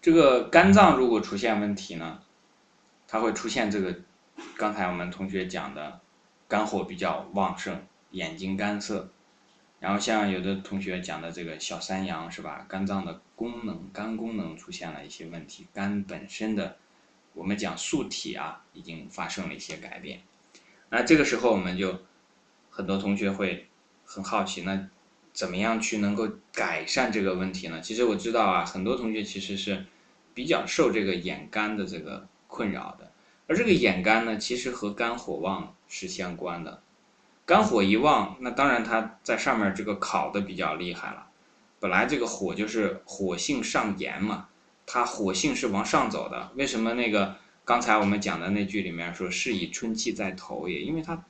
这个肝脏如果出现问题呢，它会出现这个刚才我们同学讲的肝火比较旺盛，眼睛干涩。然后像有的同学讲的这个小三阳是吧？肝脏的功能、肝功能出现了一些问题，肝本身的我们讲素体啊，已经发生了一些改变。那这个时候我们就很多同学会很好奇，那怎么样去能够改善这个问题呢？其实我知道啊，很多同学其实是比较受这个眼干的这个困扰的，而这个眼干呢，其实和肝火旺是相关的。肝火一旺，那当然它在上面这个烤的比较厉害了。本来这个火就是火性上炎嘛，它火性是往上走的。为什么那个刚才我们讲的那句里面说是以春气在头也？因为它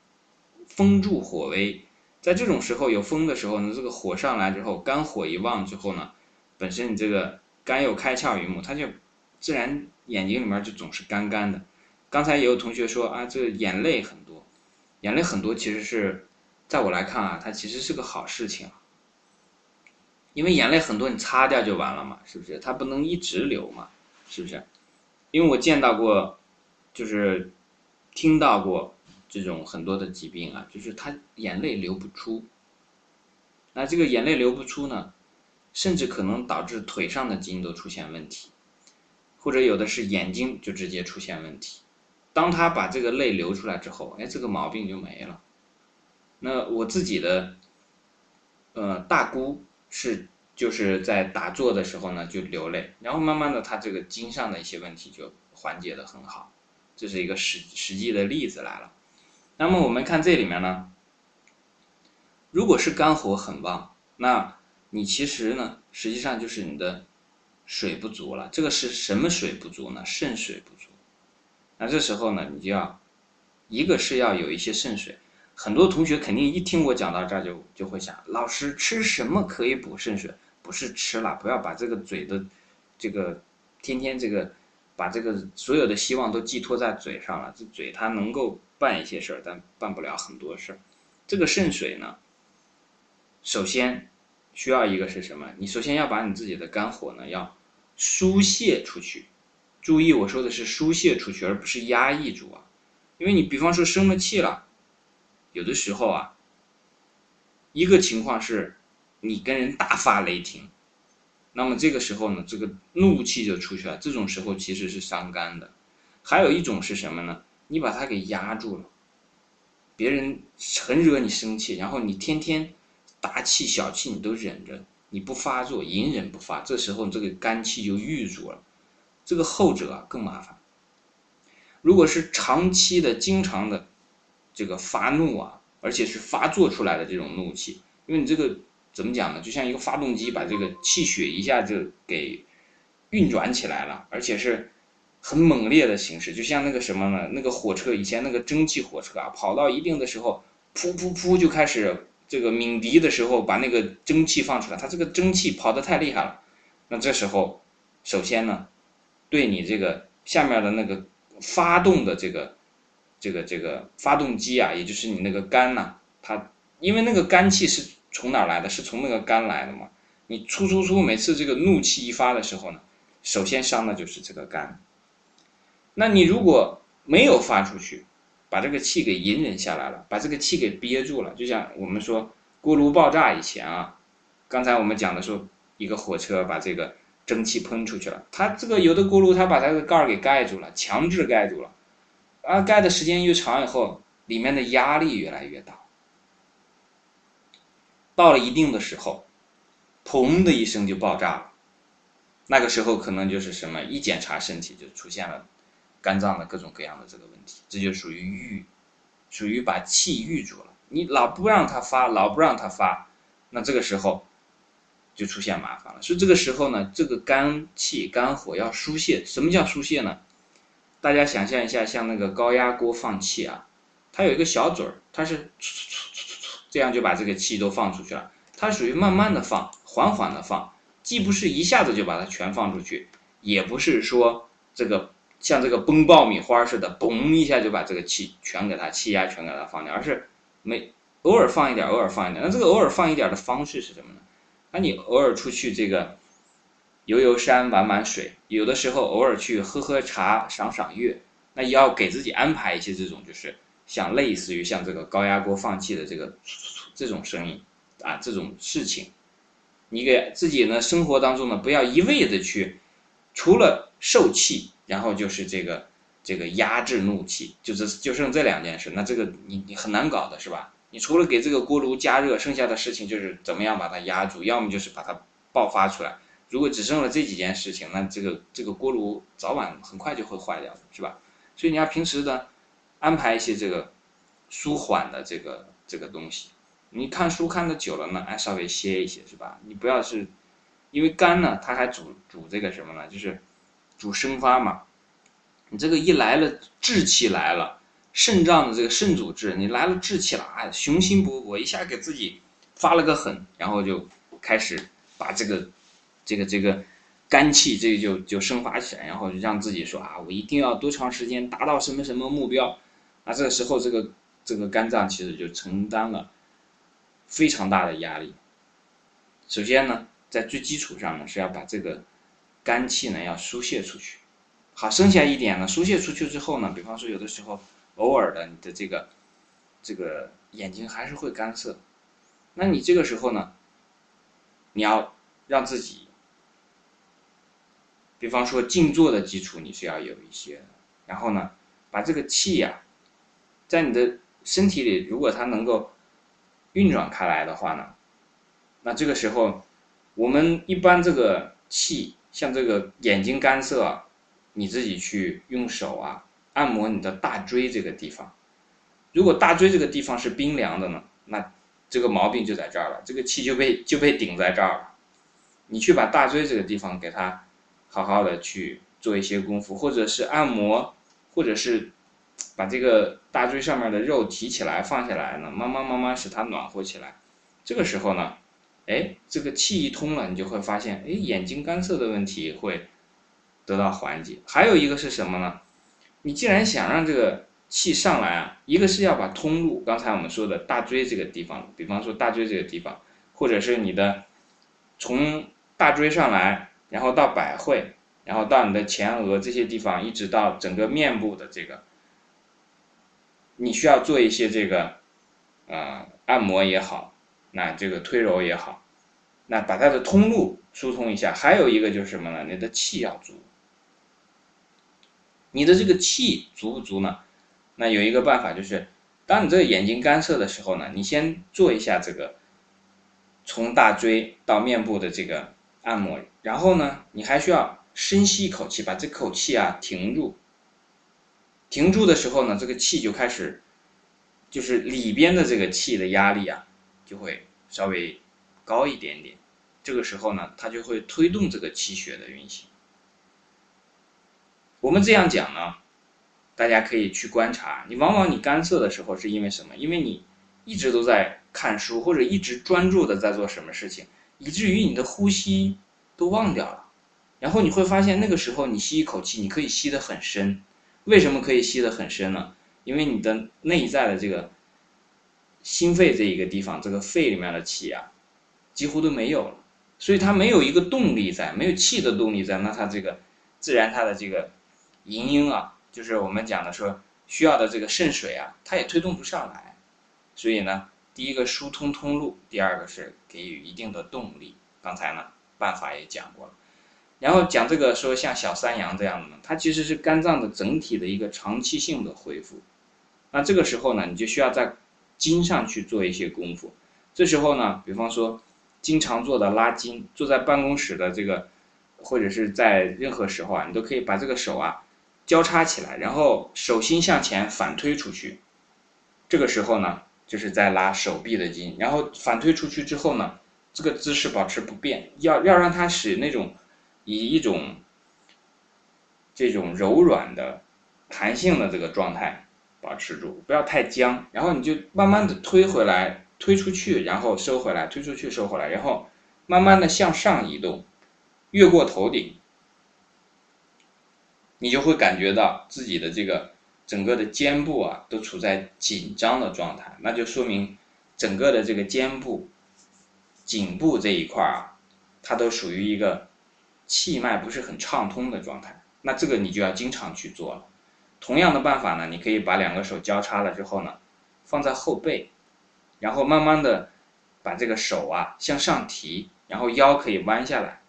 风助火威，在这种时候有风的时候呢，这个火上来之后，肝火一旺之后呢，本身你这个肝又开窍于目，它就自然眼睛里面就总是干干的。刚才也有同学说啊，这个眼泪很多。眼泪很多，其实是，在我来看啊，它其实是个好事情，因为眼泪很多，你擦掉就完了嘛，是不是？它不能一直流嘛，是不是？因为我见到过，就是听到过这种很多的疾病啊，就是他眼泪流不出，那这个眼泪流不出呢，甚至可能导致腿上的筋都出现问题，或者有的是眼睛就直接出现问题。当他把这个泪流出来之后，哎，这个毛病就没了。那我自己的，呃，大姑是就是在打坐的时候呢就流泪，然后慢慢的他这个筋上的一些问题就缓解的很好，这是一个实实际的例子来了。那么我们看这里面呢，如果是肝火很旺，那你其实呢实际上就是你的水不足了。这个是什么水不足呢？肾水不足。那这时候呢，你就要，一个是要有一些肾水，很多同学肯定一听我讲到这儿就就会想，老师吃什么可以补肾水？不是吃了，不要把这个嘴的，这个天天这个，把这个所有的希望都寄托在嘴上了。这嘴它能够办一些事儿，但办不了很多事儿。这个肾水呢，首先需要一个是什么？你首先要把你自己的肝火呢要疏泄出去。注意，我说的是疏泄出去，而不是压抑住啊。因为你比方说生了气了，有的时候啊，一个情况是，你跟人大发雷霆，那么这个时候呢，这个怒气就出去了。这种时候其实是伤肝的。还有一种是什么呢？你把它给压住了，别人很惹你生气，然后你天天大气小气你都忍着，你不发作，隐忍不发，这时候这个肝气就郁住了。这个后者啊更麻烦。如果是长期的、经常的这个发怒啊，而且是发作出来的这种怒气，因为你这个怎么讲呢？就像一个发动机把这个气血一下就给运转起来了，而且是很猛烈的形式，就像那个什么呢？那个火车以前那个蒸汽火车啊，跑到一定的时候，噗噗噗就开始这个鸣笛的时候，把那个蒸汽放出来，它这个蒸汽跑得太厉害了。那这时候，首先呢。对你这个下面的那个发动的这个这个这个发动机啊，也就是你那个肝呐，它因为那个肝气是从哪来的？是从那个肝来的嘛？你出出出，每次这个怒气一发的时候呢，首先伤的就是这个肝。那你如果没有发出去，把这个气给隐忍下来了，把这个气给憋住了，就像我们说锅炉爆炸以前啊，刚才我们讲的说一个火车把这个。蒸汽喷出去了，它这个有的锅炉，它把它的盖儿给盖住了，强制盖住了，啊，盖的时间越长以后，里面的压力越来越大，到了一定的时候，砰的一声就爆炸了，那个时候可能就是什么，一检查身体就出现了肝脏的各种各样的这个问题，这就属于郁，属于把气郁住了，你老不让它发，老不让它发，那这个时候。就出现麻烦了，所以这个时候呢，这个肝气、肝火要疏泄。什么叫疏泄呢？大家想象一下，像那个高压锅放气啊，它有一个小嘴儿，它是这样就把这个气都放出去了。它属于慢慢的放，缓缓的放，既不是一下子就把它全放出去，也不是说这个像这个崩爆米花似的，嘣一下就把这个气全给它气压全给它放掉，而是没偶尔放一点，偶尔放一点。那这个偶尔放一点的方式是什么呢？那你偶尔出去这个，游游山、玩玩水，有的时候偶尔去喝喝茶、赏赏月，那也要给自己安排一些这种，就是像类似于像这个高压锅放气的这个这种声音啊，这种事情，你给自己呢生活当中呢不要一味的去，除了受气，然后就是这个这个压制怒气，就是就剩这两件事，那这个你你很难搞的是吧？你除了给这个锅炉加热，剩下的事情就是怎么样把它压住，要么就是把它爆发出来。如果只剩了这几件事情，那这个这个锅炉早晚很快就会坏掉，是吧？所以你要平时的安排一些这个舒缓的这个这个东西。你看书看的久了呢，哎，稍微歇一歇，是吧？你不要是因为肝呢，它还主主这个什么呢？就是主生发嘛。你这个一来了志气来了。肾脏的这个肾主治，你来了志气了，哎，雄心勃勃，一下给自己发了个狠，然后就开始把这个这个这个肝气这就就生发起来，然后让自己说啊，我一定要多长时间达到什么什么目标，那，这个时候这个这个肝脏其实就承担了非常大的压力。首先呢，在最基础上呢，是要把这个肝气呢要疏泄出去，好，剩下一点呢，疏泄出去之后呢，比方说有的时候。偶尔的，你的这个这个眼睛还是会干涩，那你这个时候呢，你要让自己，比方说静坐的基础你是要有一些的，然后呢，把这个气呀，在你的身体里，如果它能够运转开来的话呢，那这个时候，我们一般这个气，像这个眼睛干涩，你自己去用手啊。按摩你的大椎这个地方，如果大椎这个地方是冰凉的呢，那这个毛病就在这儿了，这个气就被就被顶在这儿了。你去把大椎这个地方给它好好的去做一些功夫，或者是按摩，或者是把这个大椎上面的肉提起来放下来呢，慢慢慢慢使它暖和起来。这个时候呢，哎，这个气一通了，你就会发现，哎，眼睛干涩的问题会得到缓解。还有一个是什么呢？你既然想让这个气上来啊，一个是要把通路，刚才我们说的大椎这个地方，比方说大椎这个地方，或者是你的从大椎上来，然后到百会，然后到你的前额这些地方，一直到整个面部的这个，你需要做一些这个呃按摩也好，那这个推揉也好，那把它的通路疏通一下。还有一个就是什么呢？你的气要足。你的这个气足不足呢？那有一个办法就是，当你这个眼睛干涩的时候呢，你先做一下这个从大椎到面部的这个按摩，然后呢，你还需要深吸一口气，把这口气啊停住。停住的时候呢，这个气就开始，就是里边的这个气的压力啊，就会稍微高一点点。这个时候呢，它就会推动这个气血的运行。我们这样讲呢，大家可以去观察。你往往你干涩的时候是因为什么？因为你一直都在看书，或者一直专注的在做什么事情，以至于你的呼吸都忘掉了。然后你会发现，那个时候你吸一口气，你可以吸得很深。为什么可以吸得很深呢？因为你的内在的这个心肺这一个地方，这个肺里面的气啊，几乎都没有了。所以它没有一个动力在，没有气的动力在，那它这个自然它的这个。营营啊，就是我们讲的说需要的这个肾水啊，它也推动不上来，所以呢，第一个疏通通路，第二个是给予一定的动力。刚才呢，办法也讲过了，然后讲这个说像小三阳这样的呢，它其实是肝脏的整体的一个长期性的恢复。那这个时候呢，你就需要在筋上去做一些功夫。这时候呢，比方说经常做的拉筋，坐在办公室的这个，或者是在任何时候啊，你都可以把这个手啊。交叉起来，然后手心向前反推出去，这个时候呢，就是在拉手臂的筋。然后反推出去之后呢，这个姿势保持不变，要要让它使那种以一种这种柔软的、弹性的这个状态保持住，不要太僵。然后你就慢慢的推回来，推出去，然后收回来，推出去，收回来，然后慢慢的向上移动，越过头顶。你就会感觉到自己的这个整个的肩部啊，都处在紧张的状态，那就说明整个的这个肩部、颈部这一块啊，它都属于一个气脉不是很畅通的状态，那这个你就要经常去做了。同样的办法呢，你可以把两个手交叉了之后呢，放在后背，然后慢慢的把这个手啊向上提，然后腰可以弯下来。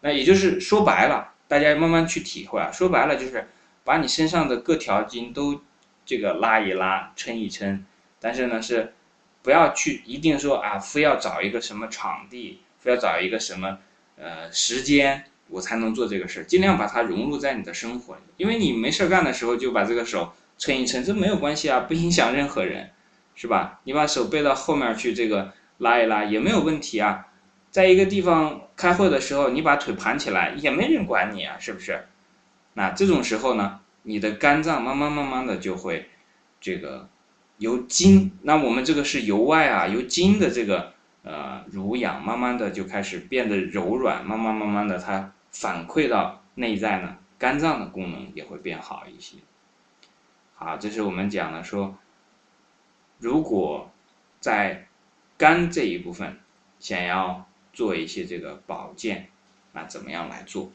那也就是说白了，大家慢慢去体会啊。说白了就是把你身上的各条筋都这个拉一拉、撑一撑，但是呢是不要去一定说啊，非要找一个什么场地，非要找一个什么呃时间。我才能做这个事儿，尽量把它融入在你的生活里。因为你没事儿干的时候，就把这个手撑一撑，这没有关系啊，不影响任何人，是吧？你把手背到后面去，这个拉一拉也没有问题啊。在一个地方开会的时候，你把腿盘起来，也没人管你啊，是不是？那这种时候呢，你的肝脏慢慢慢慢的就会这个由筋，那我们这个是由外啊，由筋的这个呃濡养，慢慢的就开始变得柔软，慢慢慢慢的它。反馈到内在呢，肝脏的功能也会变好一些。好，这是我们讲的说，如果在肝这一部分想要做一些这个保健，那怎么样来做？